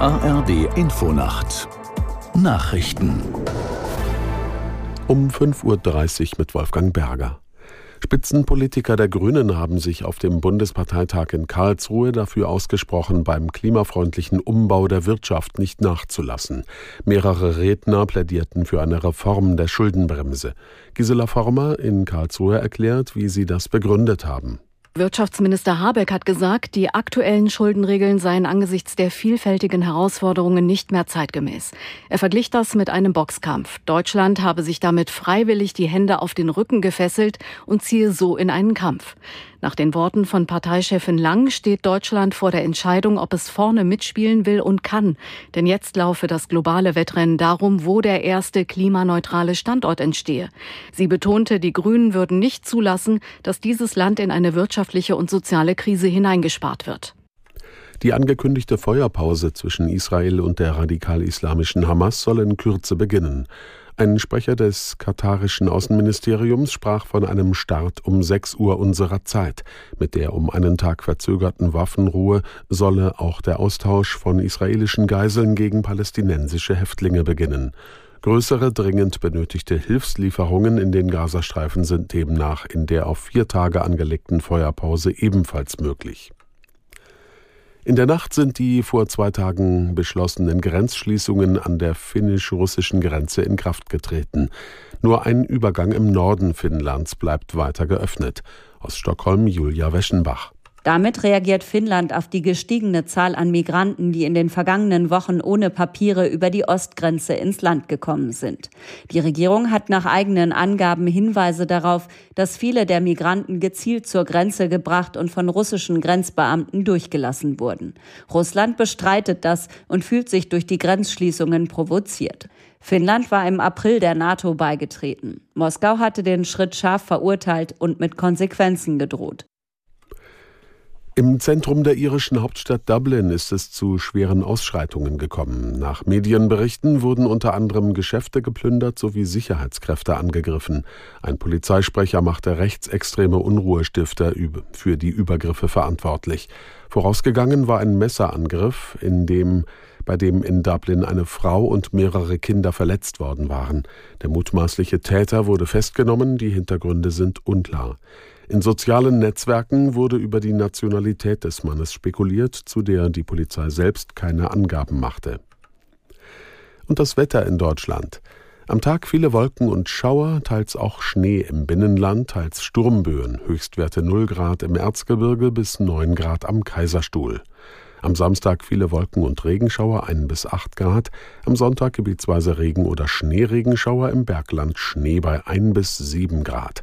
ARD Infonacht Nachrichten um 5.30 Uhr mit Wolfgang Berger. Spitzenpolitiker der Grünen haben sich auf dem Bundesparteitag in Karlsruhe dafür ausgesprochen, beim klimafreundlichen Umbau der Wirtschaft nicht nachzulassen. Mehrere Redner plädierten für eine Reform der Schuldenbremse. Gisela Former in Karlsruhe erklärt, wie sie das begründet haben. Wirtschaftsminister Habeck hat gesagt, die aktuellen Schuldenregeln seien angesichts der vielfältigen Herausforderungen nicht mehr zeitgemäß. Er verglich das mit einem Boxkampf. Deutschland habe sich damit freiwillig die Hände auf den Rücken gefesselt und ziehe so in einen Kampf. Nach den Worten von Parteichefin Lang steht Deutschland vor der Entscheidung, ob es vorne mitspielen will und kann. Denn jetzt laufe das globale Wettrennen darum, wo der erste klimaneutrale Standort entstehe. Sie betonte, die Grünen würden nicht zulassen, dass dieses Land in eine wirtschaftliche und soziale Krise hineingespart wird. Die angekündigte Feuerpause zwischen Israel und der radikal-islamischen Hamas soll in Kürze beginnen. Ein Sprecher des katarischen Außenministeriums sprach von einem Start um 6 Uhr unserer Zeit. Mit der um einen Tag verzögerten Waffenruhe solle auch der Austausch von israelischen Geiseln gegen palästinensische Häftlinge beginnen. Größere dringend benötigte Hilfslieferungen in den Gazastreifen sind demnach in der auf vier Tage angelegten Feuerpause ebenfalls möglich. In der Nacht sind die vor zwei Tagen beschlossenen Grenzschließungen an der finnisch-russischen Grenze in Kraft getreten. Nur ein Übergang im Norden Finnlands bleibt weiter geöffnet. Aus Stockholm Julia Weschenbach. Damit reagiert Finnland auf die gestiegene Zahl an Migranten, die in den vergangenen Wochen ohne Papiere über die Ostgrenze ins Land gekommen sind. Die Regierung hat nach eigenen Angaben Hinweise darauf, dass viele der Migranten gezielt zur Grenze gebracht und von russischen Grenzbeamten durchgelassen wurden. Russland bestreitet das und fühlt sich durch die Grenzschließungen provoziert. Finnland war im April der NATO beigetreten. Moskau hatte den Schritt scharf verurteilt und mit Konsequenzen gedroht. Im Zentrum der irischen Hauptstadt Dublin ist es zu schweren Ausschreitungen gekommen. Nach Medienberichten wurden unter anderem Geschäfte geplündert sowie Sicherheitskräfte angegriffen. Ein Polizeisprecher machte rechtsextreme Unruhestifter für die Übergriffe verantwortlich. Vorausgegangen war ein Messerangriff, in dem bei dem in Dublin eine Frau und mehrere Kinder verletzt worden waren. Der mutmaßliche Täter wurde festgenommen, die Hintergründe sind unklar. In sozialen Netzwerken wurde über die Nationalität des Mannes spekuliert, zu der die Polizei selbst keine Angaben machte. Und das Wetter in Deutschland. Am Tag viele Wolken und Schauer, teils auch Schnee im Binnenland, teils Sturmböen, Höchstwerte 0 Grad im Erzgebirge bis 9 Grad am Kaiserstuhl. Am Samstag viele Wolken und Regenschauer 1 bis 8 Grad, am Sonntag gebietsweise Regen- oder Schneeregenschauer im Bergland Schnee bei 1 bis 7 Grad.